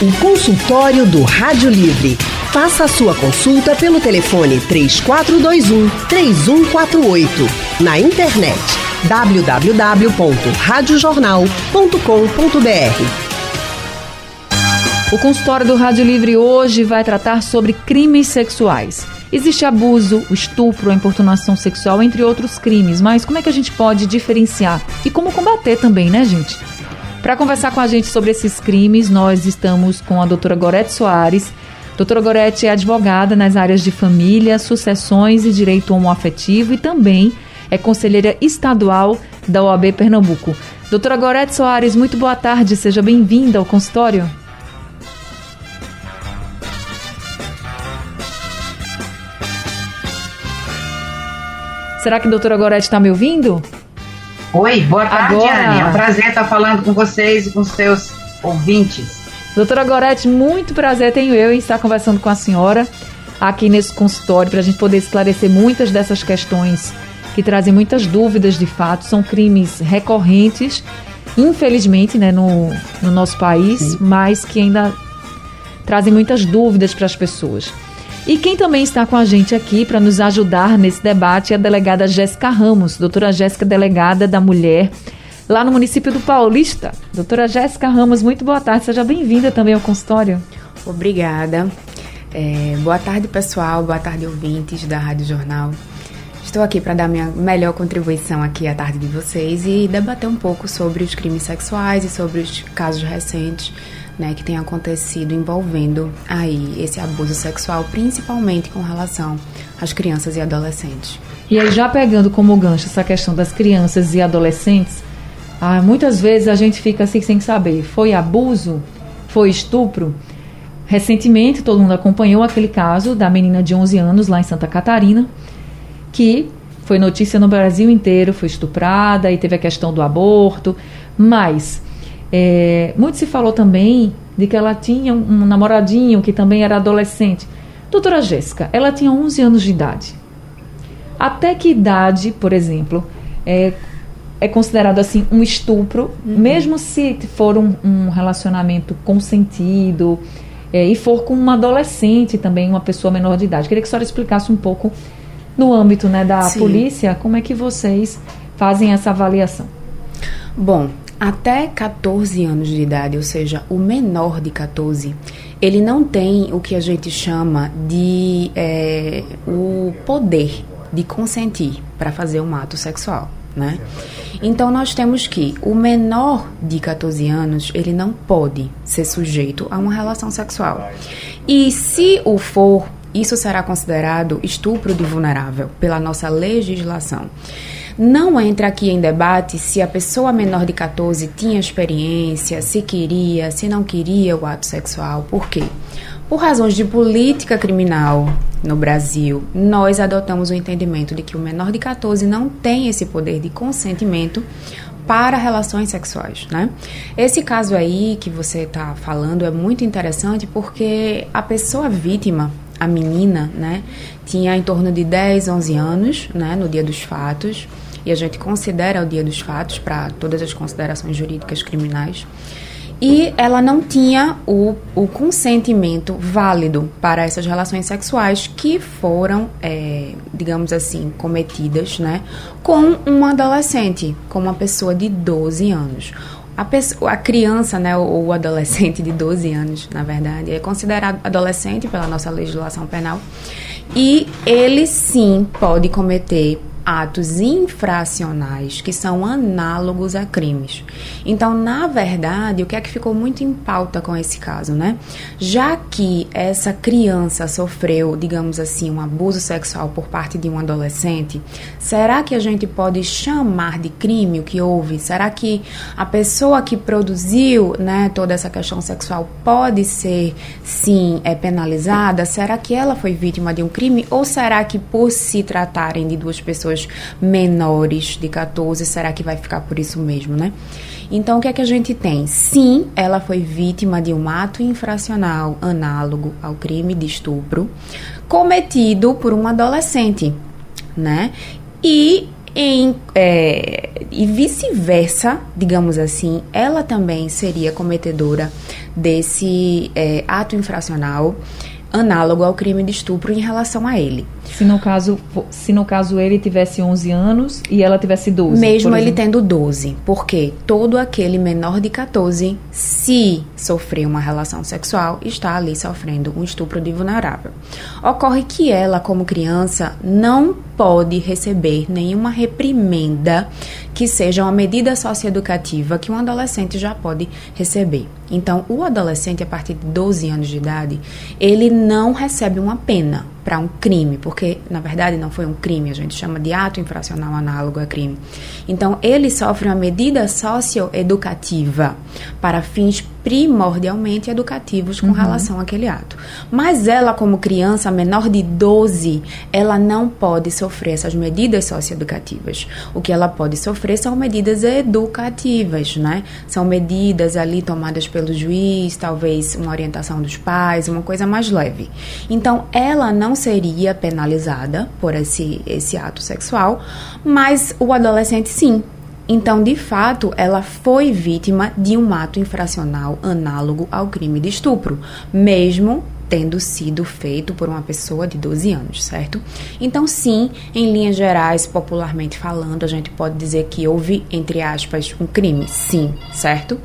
O consultório do Rádio Livre. Faça a sua consulta pelo telefone 3421 3148. Na internet www.radiojornal.com.br. O consultório do Rádio Livre hoje vai tratar sobre crimes sexuais. Existe abuso, estupro, importunação sexual, entre outros crimes, mas como é que a gente pode diferenciar? E como combater também, né, gente? Para conversar com a gente sobre esses crimes, nós estamos com a doutora Gorete Soares. Doutora Gorete é advogada nas áreas de família, sucessões e direito homoafetivo e também é conselheira estadual da OAB Pernambuco. Doutora Gorete Soares, muito boa tarde, seja bem-vinda ao consultório. Será que a doutora Gorete está me ouvindo? Oi, boa tarde, Agora... Anne. É um prazer estar falando com vocês e com seus ouvintes. Doutora Gorete, muito prazer tenho eu em estar conversando com a senhora aqui nesse consultório para a gente poder esclarecer muitas dessas questões que trazem muitas dúvidas de fato. São crimes recorrentes, infelizmente, né, no, no nosso país, Sim. mas que ainda trazem muitas dúvidas para as pessoas. E quem também está com a gente aqui para nos ajudar nesse debate é a delegada Jéssica Ramos, doutora Jéssica, delegada da mulher, lá no município do Paulista. Doutora Jéssica Ramos, muito boa tarde, seja bem-vinda também ao consultório. Obrigada. É, boa tarde, pessoal, boa tarde, ouvintes da Rádio Jornal. Estou aqui para dar minha melhor contribuição aqui à tarde de vocês e debater um pouco sobre os crimes sexuais e sobre os casos recentes né, que tem acontecido envolvendo aí esse abuso sexual, principalmente com relação às crianças e adolescentes. E aí, já pegando como gancho essa questão das crianças e adolescentes, ah, muitas vezes a gente fica assim sem saber: foi abuso? Foi estupro? Recentemente, todo mundo acompanhou aquele caso da menina de 11 anos lá em Santa Catarina, que foi notícia no Brasil inteiro, foi estuprada e teve a questão do aborto, mas é, muito se falou também de que ela tinha um namoradinho que também era adolescente. Doutora Jéssica, ela tinha 11 anos de idade. Até que idade, por exemplo, é, é considerado assim um estupro, uhum. mesmo se for um, um relacionamento consentido é, e for com uma adolescente também, uma pessoa menor de idade. Queria que a senhora explicasse um pouco no âmbito né, da Sim. polícia como é que vocês fazem essa avaliação. Bom, até 14 anos de idade, ou seja, o menor de 14, ele não tem o que a gente chama de é, o poder de consentir para fazer um ato sexual. Né? Então nós temos que o menor de 14 anos ele não pode ser sujeito a uma relação sexual. E se o for, isso será considerado estupro de vulnerável pela nossa legislação. Não entra aqui em debate se a pessoa menor de 14 tinha experiência, se queria, se não queria o ato sexual. Por quê? Por razões de política criminal no Brasil, nós adotamos o entendimento de que o menor de 14 não tem esse poder de consentimento para relações sexuais, né? Esse caso aí que você está falando é muito interessante porque a pessoa vítima, a menina, né, tinha em torno de 10, 11 anos, né, no dia dos fatos e a gente considera o dia dos fatos para todas as considerações jurídicas criminais. E ela não tinha o, o consentimento válido para essas relações sexuais que foram, é, digamos assim, cometidas né, com um adolescente, com uma pessoa de 12 anos. A, pessoa, a criança, né, ou o adolescente de 12 anos, na verdade, é considerado adolescente pela nossa legislação penal. E ele sim pode cometer atos infracionais que são análogos a crimes. Então, na verdade, o que é que ficou muito em pauta com esse caso, né? Já que essa criança sofreu, digamos assim, um abuso sexual por parte de um adolescente, será que a gente pode chamar de crime o que houve? Será que a pessoa que produziu, né, toda essa questão sexual pode ser sim é penalizada? Será que ela foi vítima de um crime ou será que por se tratarem de duas pessoas pessoas menores de 14, será que vai ficar por isso mesmo, né? Então, o que é que a gente tem? Sim, ela foi vítima de um ato infracional análogo ao crime de estupro cometido por um adolescente, né? E em, é, e vice-versa, digamos assim, ela também seria cometedora desse é, ato infracional análogo ao crime de estupro em relação a ele. Se no caso, se no caso ele tivesse 11 anos e ela tivesse 12. Mesmo ele tendo 12, porque todo aquele menor de 14, se sofrer uma relação sexual, está ali sofrendo um estupro de vulnerável. Ocorre que ela, como criança, não pode receber nenhuma reprimenda que seja uma medida socioeducativa que um adolescente já pode receber. Então, o adolescente, a partir de 12 anos de idade, ele não recebe uma pena para um crime, porque na verdade não foi um crime, a gente chama de ato infracional análogo a crime. Então, ele sofre uma medida socioeducativa para fins primordialmente educativos com uhum. relação àquele ato. Mas ela, como criança menor de 12, ela não pode sofrer essas medidas socioeducativas. O que ela pode sofrer são medidas educativas, né? São medidas ali tomadas pelo juiz, talvez uma orientação dos pais, uma coisa mais leve. Então, ela não seria penalizada por esse, esse ato sexual, mas o adolescente sim, então, de fato, ela foi vítima de um ato infracional análogo ao crime de estupro, mesmo tendo sido feito por uma pessoa de 12 anos, certo? Então, sim, em linhas gerais, popularmente falando, a gente pode dizer que houve, entre aspas, um crime, sim, certo?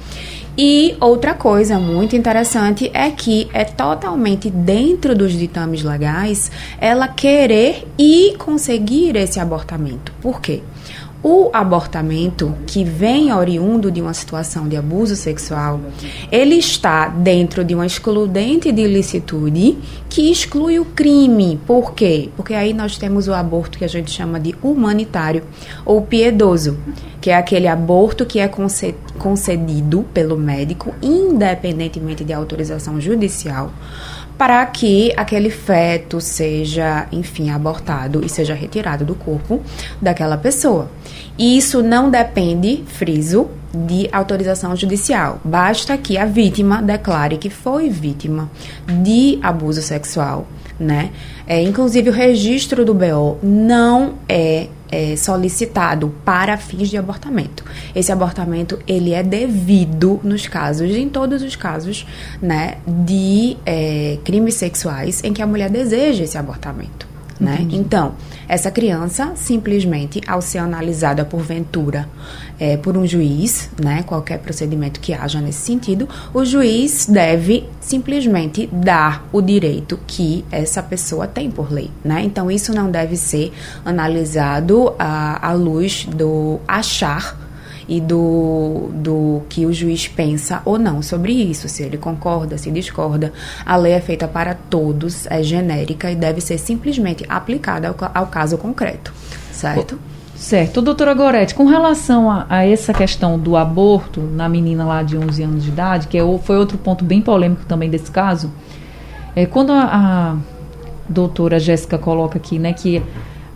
E outra coisa muito interessante é que é totalmente dentro dos ditames legais ela querer e conseguir esse abortamento. Por quê? O abortamento, que vem oriundo de uma situação de abuso sexual, ele está dentro de uma excludente de ilicitude que exclui o crime. Por quê? Porque aí nós temos o aborto que a gente chama de humanitário ou piedoso, que é aquele aborto que é concedido pelo médico, independentemente de autorização judicial para que aquele feto seja, enfim, abortado e seja retirado do corpo daquela pessoa. E isso não depende, friso, de autorização judicial. Basta que a vítima declare que foi vítima de abuso sexual, né? É, inclusive o registro do BO não é é, solicitado para fins de abortamento. Esse abortamento ele é devido nos casos, em todos os casos, né, de é, crimes sexuais em que a mulher deseja esse abortamento. Né? Então, essa criança, simplesmente, ao ser analisada porventura é, por um juiz, né, qualquer procedimento que haja nesse sentido, o juiz deve simplesmente dar o direito que essa pessoa tem por lei. Né? Então, isso não deve ser analisado à, à luz do achar e do, do que o juiz pensa ou não sobre isso, se ele concorda, se discorda. A lei é feita para todos, é genérica e deve ser simplesmente aplicada ao, ao caso concreto, certo? Certo. Doutora Gorete, com relação a, a, essa questão do aborto na menina lá de 11 anos de idade, que é, foi outro ponto bem polêmico também desse caso, é, quando a, a doutora Jéssica coloca aqui, né, que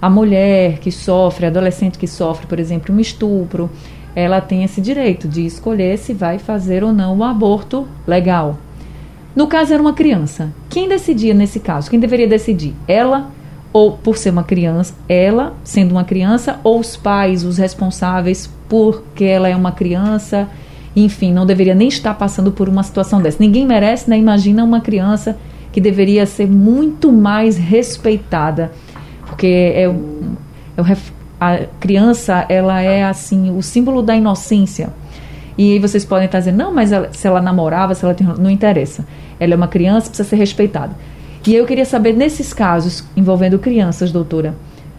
a mulher que sofre, a adolescente que sofre, por exemplo, um estupro, ela tem esse direito de escolher se vai fazer ou não o aborto legal. No caso, era uma criança. Quem decidia nesse caso? Quem deveria decidir? Ela ou por ser uma criança, ela sendo uma criança, ou os pais, os responsáveis porque ela é uma criança, enfim, não deveria nem estar passando por uma situação dessa. Ninguém merece, né? Imagina uma criança que deveria ser muito mais respeitada, porque é, é a criança, ela é assim, o símbolo da inocência. E aí vocês podem estar dizendo, não, mas ela, se ela namorava, se ela tem, não interessa. Ela é uma criança, precisa ser respeitada. E eu queria saber, nesses casos envolvendo crianças, doutora,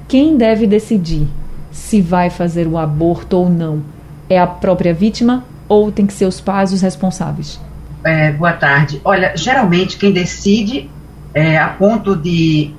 quem deve decidir se vai fazer o aborto ou não? É a própria vítima ou tem que ser os pais os responsáveis? É, boa tarde. Olha, geralmente quem decide é, a ponto de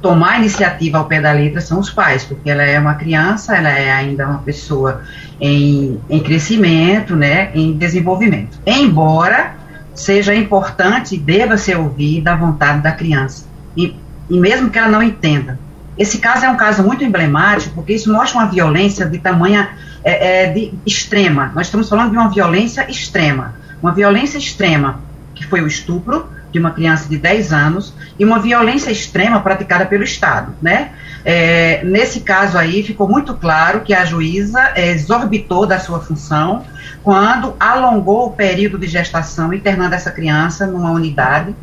tomar a iniciativa ao pé da letra são os pais, porque ela é uma criança, ela é ainda uma pessoa em, em crescimento, né, em desenvolvimento. Embora seja importante e deva ser ouvida a vontade da criança, e, e mesmo que ela não entenda. Esse caso é um caso muito emblemático, porque isso mostra uma violência de tamanha é, é, de extrema. Nós estamos falando de uma violência extrema. Uma violência extrema, que foi o estupro de uma criança de 10 anos, e uma violência extrema praticada pelo Estado, né? É, nesse caso aí, ficou muito claro que a juíza exorbitou da sua função quando alongou o período de gestação, internando essa criança numa unidade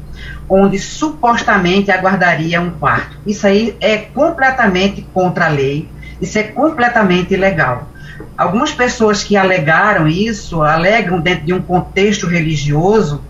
onde supostamente aguardaria um parto. Isso aí é completamente contra a lei, isso é completamente ilegal. Algumas pessoas que alegaram isso, alegam dentro de um contexto religioso,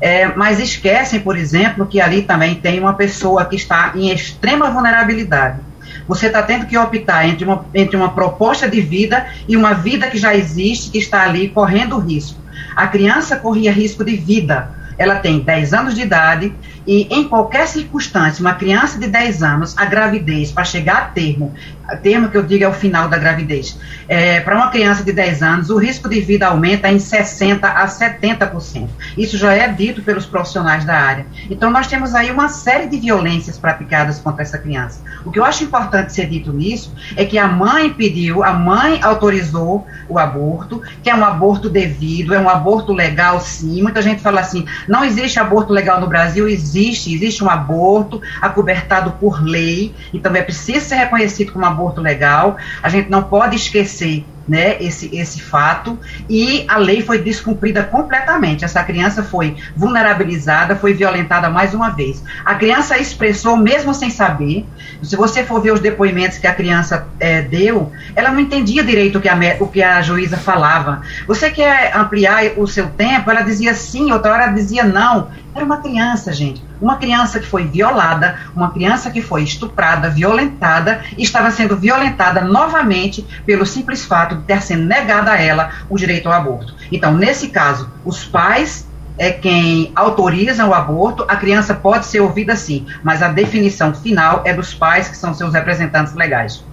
é, mas esquecem, por exemplo, que ali também tem uma pessoa que está em extrema vulnerabilidade. Você está tendo que optar entre uma, entre uma proposta de vida e uma vida que já existe, que está ali correndo risco. A criança corria risco de vida. Ela tem 10 anos de idade, e em qualquer circunstância, uma criança de 10 anos, a gravidez, para chegar a termo, termo que eu digo é o final da gravidez, é, para uma criança de 10 anos, o risco de vida aumenta em 60% a 70%. Isso já é dito pelos profissionais da área. Então, nós temos aí uma série de violências praticadas contra essa criança. O que eu acho importante ser dito nisso é que a mãe pediu, a mãe autorizou o aborto, que é um aborto devido, é um aborto legal, sim. Muita gente fala assim: não existe aborto legal no Brasil, existe existe, um aborto acobertado por lei, então é preciso ser reconhecido como aborto legal. A gente não pode esquecer né, esse, esse fato, e a lei foi descumprida completamente. Essa criança foi vulnerabilizada, foi violentada mais uma vez. A criança expressou, mesmo sem saber, se você for ver os depoimentos que a criança é, deu, ela não entendia direito o que, a, o que a juíza falava. Você quer ampliar o seu tempo? Ela dizia sim, outra hora dizia não. Era uma criança, gente. Uma criança que foi violada, uma criança que foi estuprada, violentada, e estava sendo violentada novamente pelo simples fato de ter sido negado a ela o direito ao aborto. Então, nesse caso, os pais é quem autoriza o aborto, a criança pode ser ouvida sim, mas a definição final é dos pais, que são seus representantes legais.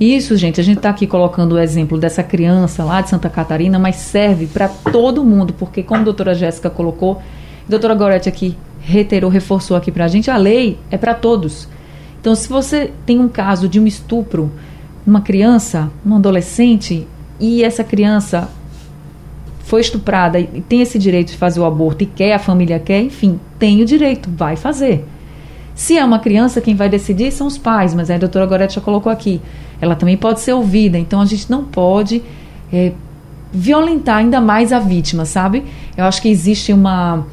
Isso, gente, a gente está aqui colocando o exemplo dessa criança lá de Santa Catarina, mas serve para todo mundo, porque como a doutora Jéssica colocou, doutora Gorete aqui reiterou, reforçou aqui para a gente, a lei é para todos. Então, se você tem um caso de um estupro, uma criança, um adolescente, e essa criança foi estuprada e tem esse direito de fazer o aborto e quer, a família quer, enfim, tem o direito, vai fazer. Se é uma criança, quem vai decidir são os pais, mas a doutora Gorete já colocou aqui. Ela também pode ser ouvida, então a gente não pode é, violentar ainda mais a vítima, sabe? Eu acho que existe uma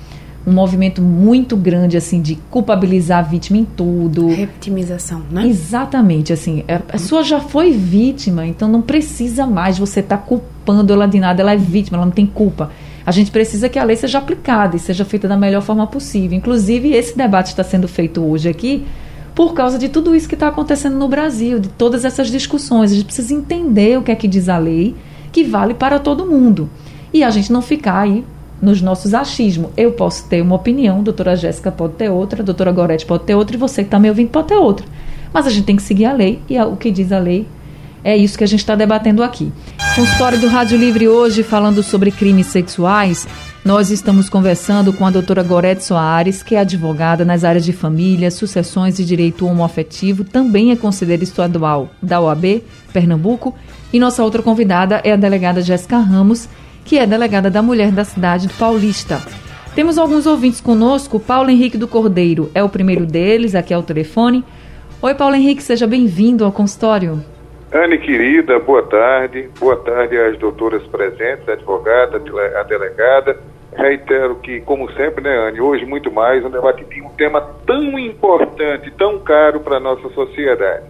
um movimento muito grande assim de culpabilizar a vítima em tudo. Reptimização, né? Exatamente, assim, a pessoa já foi vítima, então não precisa mais você estar tá culpando ela de nada, ela é vítima, ela não tem culpa. A gente precisa que a lei seja aplicada e seja feita da melhor forma possível. Inclusive, esse debate está sendo feito hoje aqui por causa de tudo isso que está acontecendo no Brasil, de todas essas discussões. A gente precisa entender o que é que diz a lei, que vale para todo mundo. E a gente não ficar aí nos nossos achismos. Eu posso ter uma opinião, a doutora Jéssica pode ter outra, a doutora Gorete pode ter outra, e você que está me ouvindo pode ter outra. Mas a gente tem que seguir a lei, e o que diz a lei é isso que a gente está debatendo aqui. Consultório do Rádio Livre hoje, falando sobre crimes sexuais, nós estamos conversando com a doutora Gorete Soares, que é advogada nas áreas de família, sucessões e direito homoafetivo, também é conselheira estadual da OAB, Pernambuco, e nossa outra convidada é a delegada Jéssica Ramos, que é delegada da mulher da cidade do Paulista. Temos alguns ouvintes conosco. Paulo Henrique do Cordeiro é o primeiro deles, aqui é o telefone. Oi, Paulo Henrique, seja bem-vindo ao consultório. Anne, querida, boa tarde. Boa tarde às doutoras presentes, advogada, a delegada. Reitero que, como sempre, né, Anne, hoje muito mais um debate de um tema tão importante, tão caro para a nossa sociedade.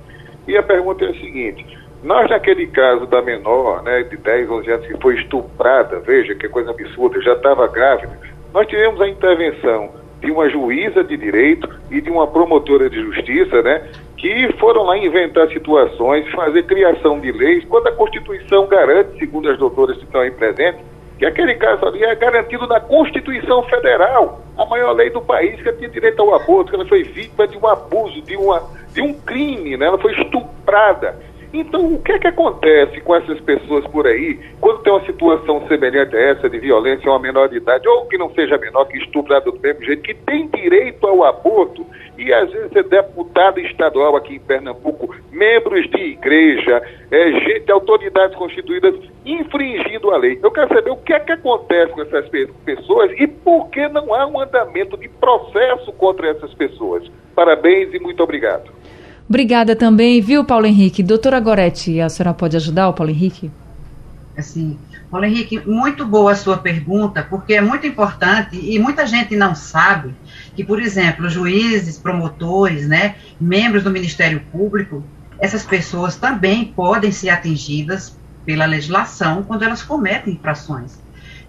E a pergunta é a seguinte: nós, naquele caso da menor, né, de 10, 11 anos, que foi estuprada, veja que coisa absurda, já estava grávida, nós tivemos a intervenção de uma juíza de direito e de uma promotora de justiça, né, que foram lá inventar situações, fazer criação de leis, quando a Constituição garante, segundo as doutoras que estão aí presentes, que aquele caso ali é garantido na Constituição Federal, a maior lei do país, que tinha direito ao aborto, que ela foi vítima de um abuso, de, uma, de um crime, né? ela foi estuprada. Então, o que é que acontece com essas pessoas por aí, quando tem uma situação semelhante a essa, de violência a uma menor de idade, ou que não seja menor, que estuprado do mesmo jeito, que tem direito ao aborto, e às vezes é deputado estadual aqui em Pernambuco, membros de igreja, é, gente, autoridades constituídas infringindo a lei. Eu quero saber o que é que acontece com essas pessoas e por que não há um andamento de processo contra essas pessoas. Parabéns e muito obrigado. Obrigada também, viu, Paulo Henrique? Doutora Goretti, a senhora pode ajudar o Paulo Henrique? Assim, Paulo Henrique, muito boa a sua pergunta, porque é muito importante e muita gente não sabe que, por exemplo, juízes, promotores, né, membros do Ministério Público, essas pessoas também podem ser atingidas pela legislação quando elas cometem infrações.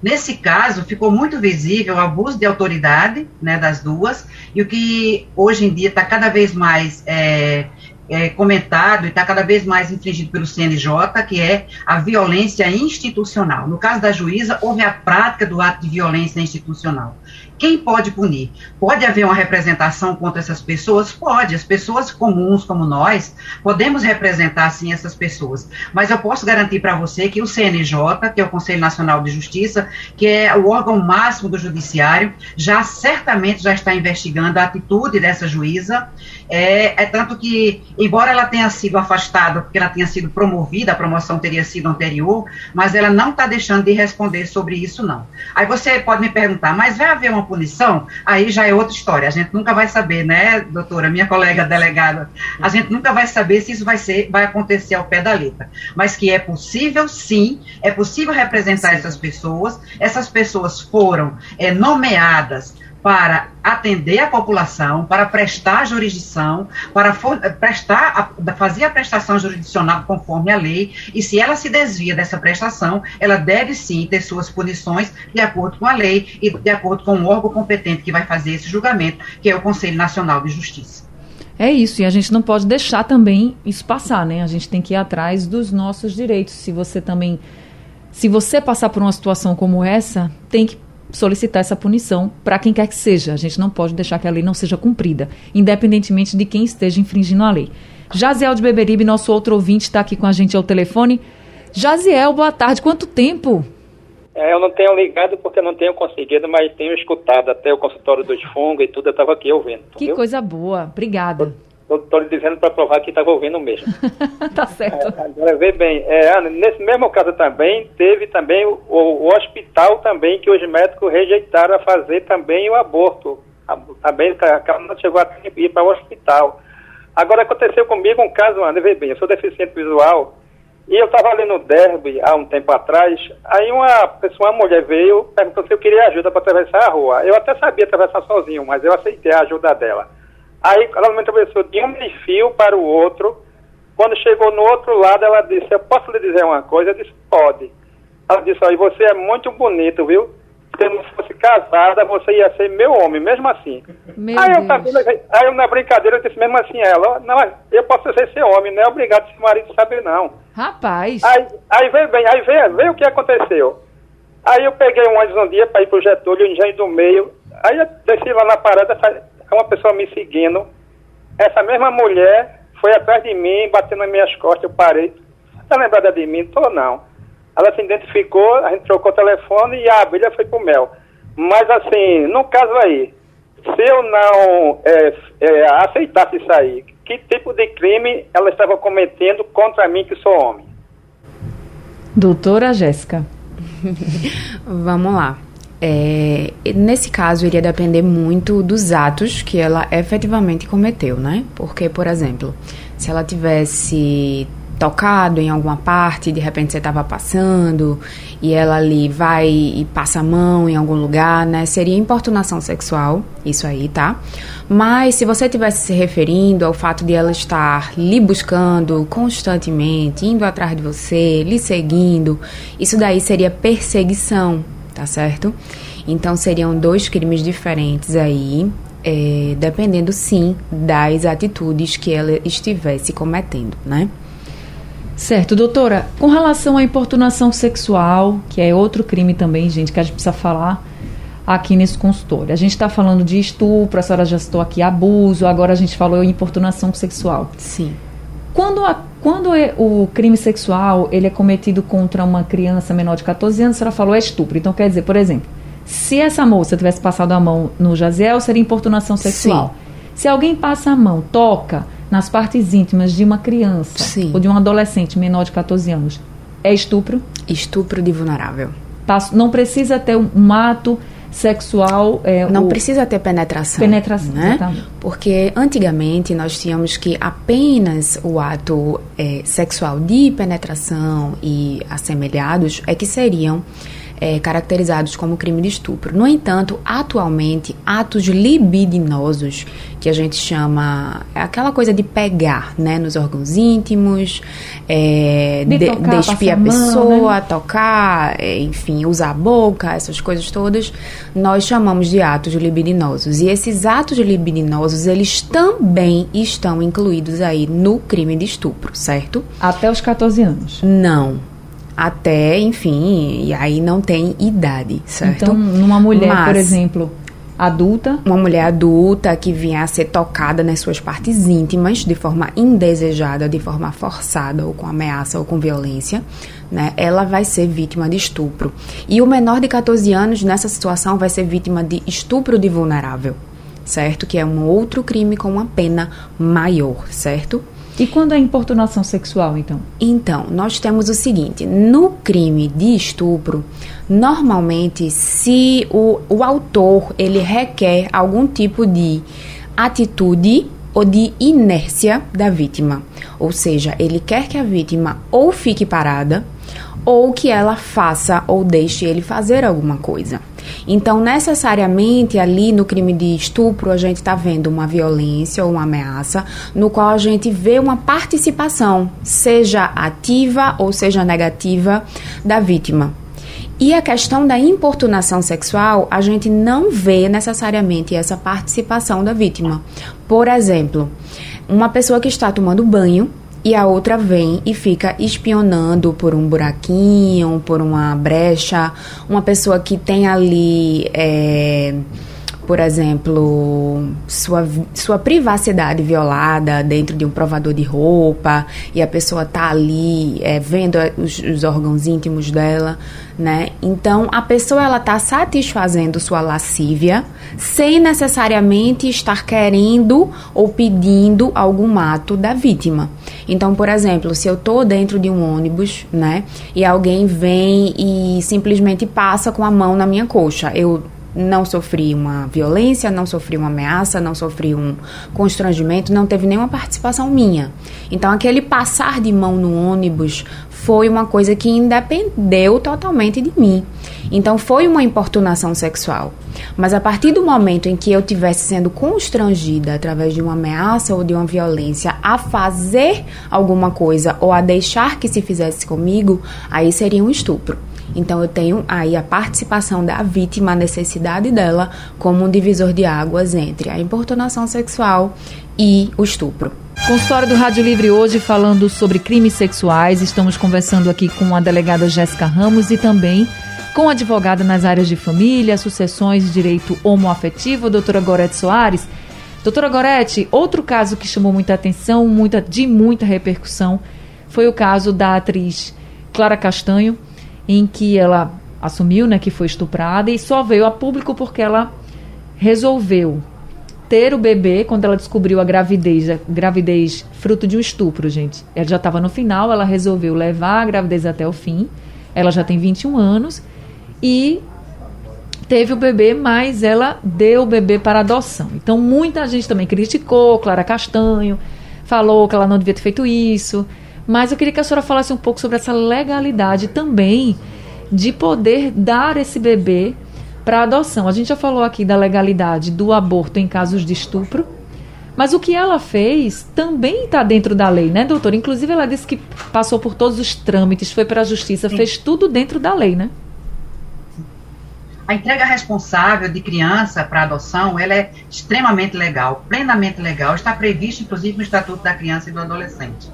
Nesse caso, ficou muito visível o abuso de autoridade né, das duas, e o que hoje em dia está cada vez mais é, é, comentado e está cada vez mais infringido pelo CNJ, que é a violência institucional. No caso da juíza, houve a prática do ato de violência institucional. Quem pode punir? Pode haver uma representação contra essas pessoas? Pode. As pessoas comuns como nós podemos representar sim essas pessoas. Mas eu posso garantir para você que o CNJ, que é o Conselho Nacional de Justiça, que é o órgão máximo do judiciário, já certamente já está investigando a atitude dessa juíza. É, é tanto que, embora ela tenha sido afastada, porque ela tenha sido promovida, a promoção teria sido anterior, mas ela não está deixando de responder sobre isso, não. Aí você pode me perguntar, mas vai haver uma punição, aí já é outra história. A gente nunca vai saber, né, doutora, minha colega delegada, a gente nunca vai saber se isso vai ser, vai acontecer ao pé da letra. Mas que é possível, sim, é possível representar sim. essas pessoas. Essas pessoas foram é, nomeadas para atender a população, para prestar jurisdição, para prestar, a, fazer a prestação jurisdicional conforme a lei, e se ela se desvia dessa prestação, ela deve sim ter suas punições de acordo com a lei e de acordo com o órgão competente que vai fazer esse julgamento, que é o Conselho Nacional de Justiça. É isso, e a gente não pode deixar também isso passar, né? A gente tem que ir atrás dos nossos direitos. Se você também. Se você passar por uma situação como essa, tem que solicitar essa punição para quem quer que seja. A gente não pode deixar que a lei não seja cumprida, independentemente de quem esteja infringindo a lei. Jaziel de Beberibe, nosso outro ouvinte, está aqui com a gente ao telefone. Jaziel, boa tarde. Quanto tempo? É, eu não tenho ligado porque não tenho conseguido, mas tenho escutado até o consultório dos fungos e tudo, eu estava aqui ouvindo. Que viu? coisa boa. Obrigada. Estou lhe dizendo para provar que estava ouvindo mesmo. tá certo. É, agora, vê bem, é, Ana, nesse mesmo caso também, teve também o, o, o, hospital também, que os médicos rejeitaram a fazer também o aborto. Também, a não chegou a ir para o hospital. Agora, aconteceu comigo um caso, Ana, vê bem, eu sou deficiente visual, e eu estava ali no derby há um tempo atrás, aí uma pessoa, uma mulher veio, perguntou se eu queria ajuda para atravessar a rua. Eu até sabia atravessar sozinho, mas eu aceitei a ajuda dela. Aí ela me atravessou de um fio para o outro. Quando chegou no outro lado, ela disse, eu posso lhe dizer uma coisa? Eu disse, pode. Ela disse, aí você é muito bonito, viu? Se eu não fosse casada, você ia ser meu homem, mesmo assim. Meu aí, eu, aí eu, na brincadeira, eu disse mesmo assim ela, não, eu posso ser seu homem, não é obrigado seu marido saber, não. Rapaz. Aí, aí veio bem, aí veio, veio o que aconteceu. Aí eu peguei um ônibus um dia para ir pro Getúlio, engenho do meio, aí eu desci lá na parada, uma pessoa me seguindo. Essa mesma mulher foi atrás de mim, batendo nas minhas costas, eu parei. Tá lembrada de mim? Tô não. Ela se identificou, a gente trocou o telefone e a abelha foi pro mel. Mas assim, no caso aí, se eu não é, é, aceitasse isso aí, que tipo de crime ela estava cometendo contra mim que sou homem? Doutora Jéssica. Vamos lá. É, nesse caso, iria depender muito dos atos que ela efetivamente cometeu, né? Porque, por exemplo, se ela tivesse tocado em alguma parte, de repente você estava passando e ela ali vai e passa a mão em algum lugar, né? Seria importunação sexual, isso aí, tá? Mas se você estivesse se referindo ao fato de ela estar lhe buscando constantemente, indo atrás de você, lhe seguindo, isso daí seria perseguição, tá certo? Então seriam dois crimes diferentes aí, é, dependendo sim das atitudes que ela estivesse cometendo, né? Certo, doutora. Com relação à importunação sexual, que é outro crime também, gente, que a gente precisa falar aqui nesse consultório. A gente está falando de estupro, a senhora já citou aqui abuso, agora a gente falou em importunação sexual. Sim. Quando, a, quando é, o crime sexual ele é cometido contra uma criança menor de 14 anos, a senhora falou é estupro. Então, quer dizer, por exemplo, se essa moça tivesse passado a mão no Jaziel, seria importunação sexual. Sim. Se alguém passa a mão, toca nas partes íntimas de uma criança Sim. ou de um adolescente menor de 14 anos, é estupro? Estupro de vulnerável. Não precisa ter um ato sexual. É, não o... precisa ter penetração. Penetração, né? exatamente. Porque antigamente nós tínhamos que apenas o ato é, sexual de penetração e assemelhados é que seriam é, caracterizados como crime de estupro. No entanto, atualmente, atos libidinosos, que a gente chama é aquela coisa de pegar né, nos órgãos íntimos, é, de de, despir a, pessoa, mão, né? tocar, é, enfim, usar a boca, essas coisas todas, nós chamamos de atos libidinosos. E esses atos libidinosos, eles também estão incluídos aí no crime de estupro, certo? Até os 14 anos. Não até, enfim, e aí não tem idade, certo? Então, numa mulher, Mas, por exemplo, adulta. Uma mulher adulta que vinha a ser tocada nas suas partes íntimas de forma indesejada, de forma forçada, ou com ameaça ou com violência, né? Ela vai ser vítima de estupro. E o menor de 14 anos, nessa situação, vai ser vítima de estupro de vulnerável, certo? Que é um outro crime com uma pena maior, certo? E quando é importunação sexual, então? Então, nós temos o seguinte: no crime de estupro, normalmente, se o, o autor ele requer algum tipo de atitude ou de inércia da vítima, ou seja, ele quer que a vítima ou fique parada ou que ela faça ou deixe ele fazer alguma coisa. Então, necessariamente ali no crime de estupro, a gente está vendo uma violência ou uma ameaça, no qual a gente vê uma participação, seja ativa ou seja negativa, da vítima. E a questão da importunação sexual, a gente não vê necessariamente essa participação da vítima. Por exemplo, uma pessoa que está tomando banho e a outra vem e fica espionando por um buraquinho, por uma brecha, uma pessoa que tem ali. É, por exemplo, sua, sua privacidade violada dentro de um provador de roupa e a pessoa tá ali é, vendo os, os, órgãos íntimos dela, né? Então a pessoa ela tá satisfazendo sua lascívia sem necessariamente estar querendo ou pedindo algum ato da vítima. Então, por exemplo, se eu tô dentro de um ônibus, né, e alguém vem e simplesmente passa com a mão na minha coxa, eu não sofri uma violência, não sofri uma ameaça, não sofri um constrangimento, não teve nenhuma participação minha. Então, aquele passar de mão no ônibus foi uma coisa que independeu totalmente de mim. Então, foi uma importunação sexual. Mas a partir do momento em que eu tivesse sendo constrangida através de uma ameaça ou de uma violência a fazer alguma coisa ou a deixar que se fizesse comigo, aí seria um estupro. Então eu tenho aí a participação da vítima, a necessidade dela como um divisor de águas entre a importunação sexual e o estupro. Consultório do Rádio Livre hoje falando sobre crimes sexuais. Estamos conversando aqui com a delegada Jéssica Ramos e também com a advogada nas áreas de família, sucessões e direito homoafetivo, a doutora Gorete Soares. Doutora Gorete, outro caso que chamou muita atenção, muita, de muita repercussão, foi o caso da atriz Clara Castanho, em que ela assumiu né, que foi estuprada e só veio a público porque ela resolveu ter o bebê quando ela descobriu a gravidez, a gravidez fruto de um estupro, gente. Ela já estava no final, ela resolveu levar a gravidez até o fim. Ela já tem 21 anos e teve o bebê, mas ela deu o bebê para adoção. Então muita gente também criticou Clara Castanho, falou que ela não devia ter feito isso. Mas eu queria que a senhora falasse um pouco sobre essa legalidade também de poder dar esse bebê para adoção. A gente já falou aqui da legalidade do aborto em casos de estupro, mas o que ela fez também está dentro da lei, né, doutora? Inclusive, ela disse que passou por todos os trâmites, foi para a justiça, Sim. fez tudo dentro da lei, né? A entrega responsável de criança para adoção, ela é extremamente legal, plenamente legal, está previsto inclusive no Estatuto da Criança e do Adolescente.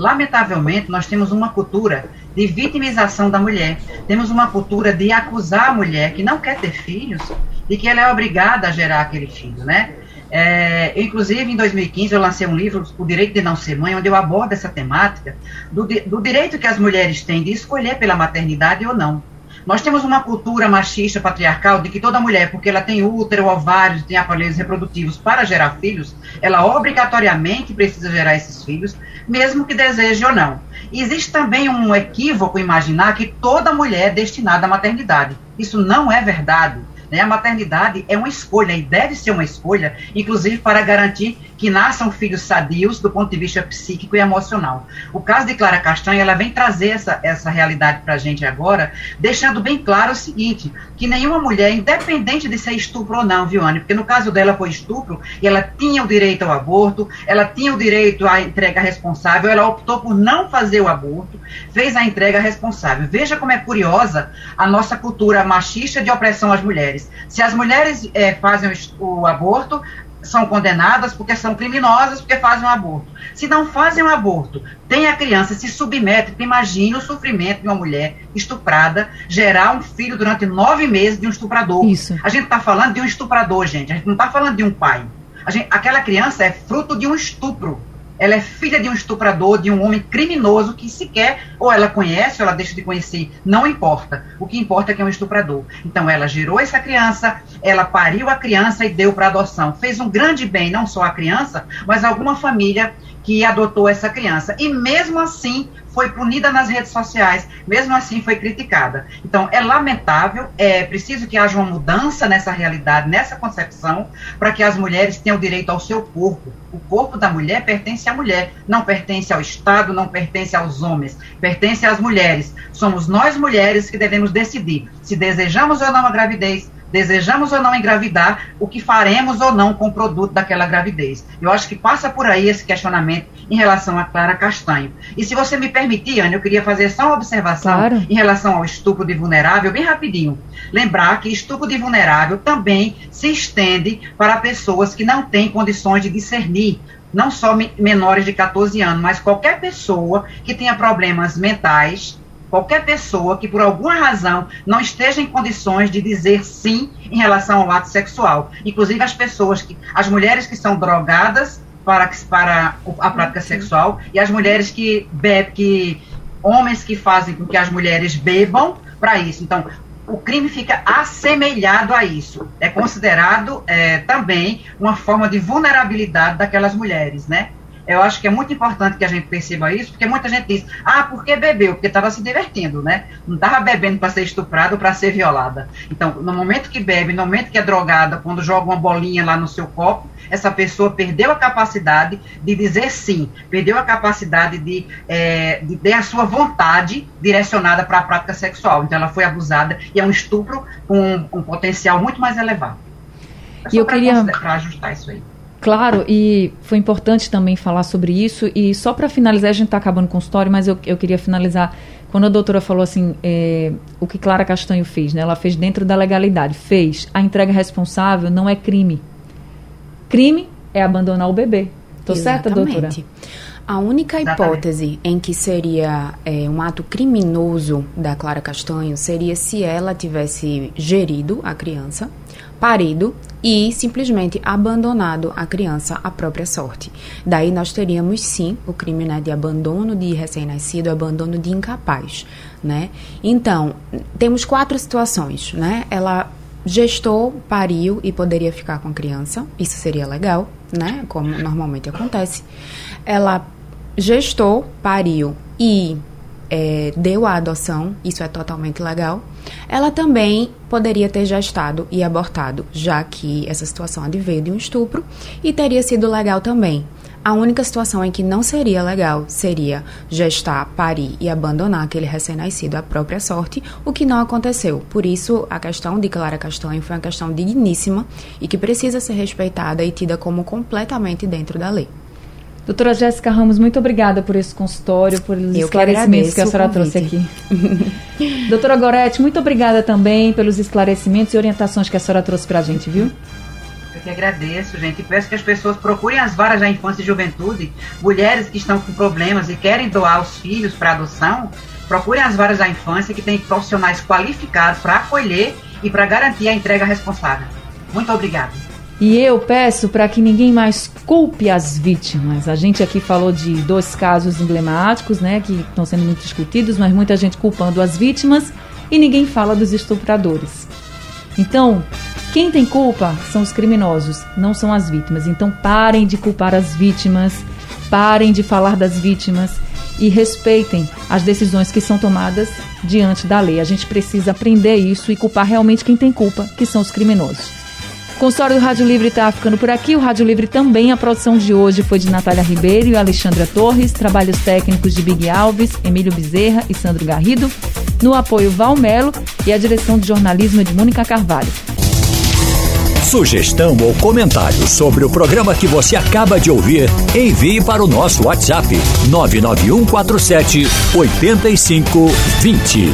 Lamentavelmente, nós temos uma cultura de vitimização da mulher. Temos uma cultura de acusar a mulher que não quer ter filhos de que ela é obrigada a gerar aquele filho, né? É, inclusive, em 2015, eu lancei um livro, O Direito de Não Ser Mãe, onde eu abordo essa temática do, do direito que as mulheres têm de escolher pela maternidade ou não. Nós temos uma cultura machista, patriarcal, de que toda mulher, porque ela tem útero, ovários, tem aparelhos reprodutivos para gerar filhos, ela obrigatoriamente precisa gerar esses filhos, mesmo que deseje ou não. Existe também um equívoco imaginar que toda mulher é destinada à maternidade. Isso não é verdade. Né? A maternidade é uma escolha e deve ser uma escolha, inclusive para garantir que nasçam filhos sadios do ponto de vista psíquico e emocional. O caso de Clara Castanha, ela vem trazer essa, essa realidade para a gente agora, deixando bem claro o seguinte, que nenhuma mulher, independente de ser estupro ou não, viu, Anne? Porque no caso dela foi estupro, e ela tinha o direito ao aborto, ela tinha o direito à entrega responsável, ela optou por não fazer o aborto, fez a entrega responsável. Veja como é curiosa a nossa cultura machista de opressão às mulheres. Se as mulheres é, fazem o, o aborto, são condenadas porque são criminosas, porque fazem um aborto. Se não fazem um aborto, tem a criança, se submete, imagina o sofrimento de uma mulher estuprada, gerar um filho durante nove meses de um estuprador. Isso. A gente está falando de um estuprador, gente. A gente não está falando de um pai. Gente, aquela criança é fruto de um estupro ela é filha de um estuprador, de um homem criminoso que sequer, ou ela conhece, ou ela deixa de conhecer, não importa. O que importa é que é um estuprador. Então, ela gerou essa criança, ela pariu a criança e deu para adoção. Fez um grande bem, não só a criança, mas alguma família que adotou essa criança. E mesmo assim, foi punida nas redes sociais, mesmo assim foi criticada. Então, é lamentável, é preciso que haja uma mudança nessa realidade, nessa concepção, para que as mulheres tenham direito ao seu corpo. O corpo da mulher pertence à mulher, não pertence ao Estado, não pertence aos homens, pertence às mulheres. Somos nós mulheres que devemos decidir se desejamos ou não a gravidez, desejamos ou não engravidar, o que faremos ou não com o produto daquela gravidez. Eu acho que passa por aí esse questionamento em relação a Clara Castanho. E se você me permitir, Ana, eu queria fazer só uma observação claro. em relação ao estupro de vulnerável, bem rapidinho. Lembrar que estupro de vulnerável também se estende para pessoas que não têm condições de discernir não só menores de 14 anos, mas qualquer pessoa que tenha problemas mentais, qualquer pessoa que por alguma razão não esteja em condições de dizer sim em relação ao ato sexual, inclusive as pessoas que as mulheres que são drogadas para, para a prática sexual e as mulheres que bebem, que homens que fazem com que as mulheres bebam para isso. Então, o crime fica assemelhado a isso. É considerado é, também uma forma de vulnerabilidade daquelas mulheres, né? Eu acho que é muito importante que a gente perceba isso, porque muita gente diz, ah, porque bebeu? Porque estava se divertindo, né? Não estava bebendo para ser estuprado ou para ser violada. Então, no momento que bebe, no momento que é drogada, quando joga uma bolinha lá no seu copo, essa pessoa perdeu a capacidade de dizer sim, perdeu a capacidade de, é, de ter a sua vontade direcionada para a prática sexual. Então, ela foi abusada e é um estupro com um, um potencial muito mais elevado. É e eu queria para ajustar isso aí. Claro, e foi importante também falar sobre isso. E só para finalizar, a gente está acabando com o história, mas eu, eu queria finalizar. Quando a doutora falou assim, é, o que Clara Castanho fez, né? Ela fez dentro da legalidade. Fez. A entrega responsável não é crime. Crime é abandonar o bebê. Estou certa, doutora? A única hipótese em que seria é, um ato criminoso da Clara Castanho seria se ela tivesse gerido a criança, parido e simplesmente abandonado a criança à própria sorte. Daí nós teríamos sim o crime né, de abandono de recém-nascido, abandono de incapaz, né? Então, temos quatro situações, né? Ela gestou, pariu e poderia ficar com a criança, isso seria legal, né? Como normalmente acontece. Ela gestou, pariu e é, deu a adoção, isso é totalmente legal. Ela também poderia ter gestado e abortado, já que essa situação adveio de um estupro, e teria sido legal também. A única situação em que não seria legal seria gestar, parir e abandonar aquele recém-nascido à própria sorte, o que não aconteceu. Por isso, a questão de Clara Castanho foi uma questão digníssima e que precisa ser respeitada e tida como completamente dentro da lei. Doutora Jéssica Ramos, muito obrigada por esse consultório, por os esclarecimentos que a senhora trouxe aqui. Doutora Gorete, muito obrigada também pelos esclarecimentos e orientações que a senhora trouxe para a gente, viu? Eu que agradeço, gente. E peço que as pessoas procurem as varas da infância e juventude, mulheres que estão com problemas e querem doar os filhos para adoção, procurem as varas da infância que têm profissionais qualificados para acolher e para garantir a entrega responsável. Muito obrigada. E eu peço para que ninguém mais culpe as vítimas. A gente aqui falou de dois casos emblemáticos, né, que estão sendo muito discutidos, mas muita gente culpando as vítimas e ninguém fala dos estupradores. Então, quem tem culpa são os criminosos, não são as vítimas. Então, parem de culpar as vítimas, parem de falar das vítimas e respeitem as decisões que são tomadas diante da lei. A gente precisa aprender isso e culpar realmente quem tem culpa, que são os criminosos. Consultório do Rádio Livre está ficando por aqui. O Rádio Livre também, a produção de hoje foi de Natália Ribeiro e Alexandra Torres, trabalhos técnicos de Big Alves, Emílio Bezerra e Sandro Garrido, no apoio Valmelo e a direção de jornalismo de Mônica Carvalho. Sugestão ou comentário sobre o programa que você acaba de ouvir, envie para o nosso WhatsApp 99147 8520.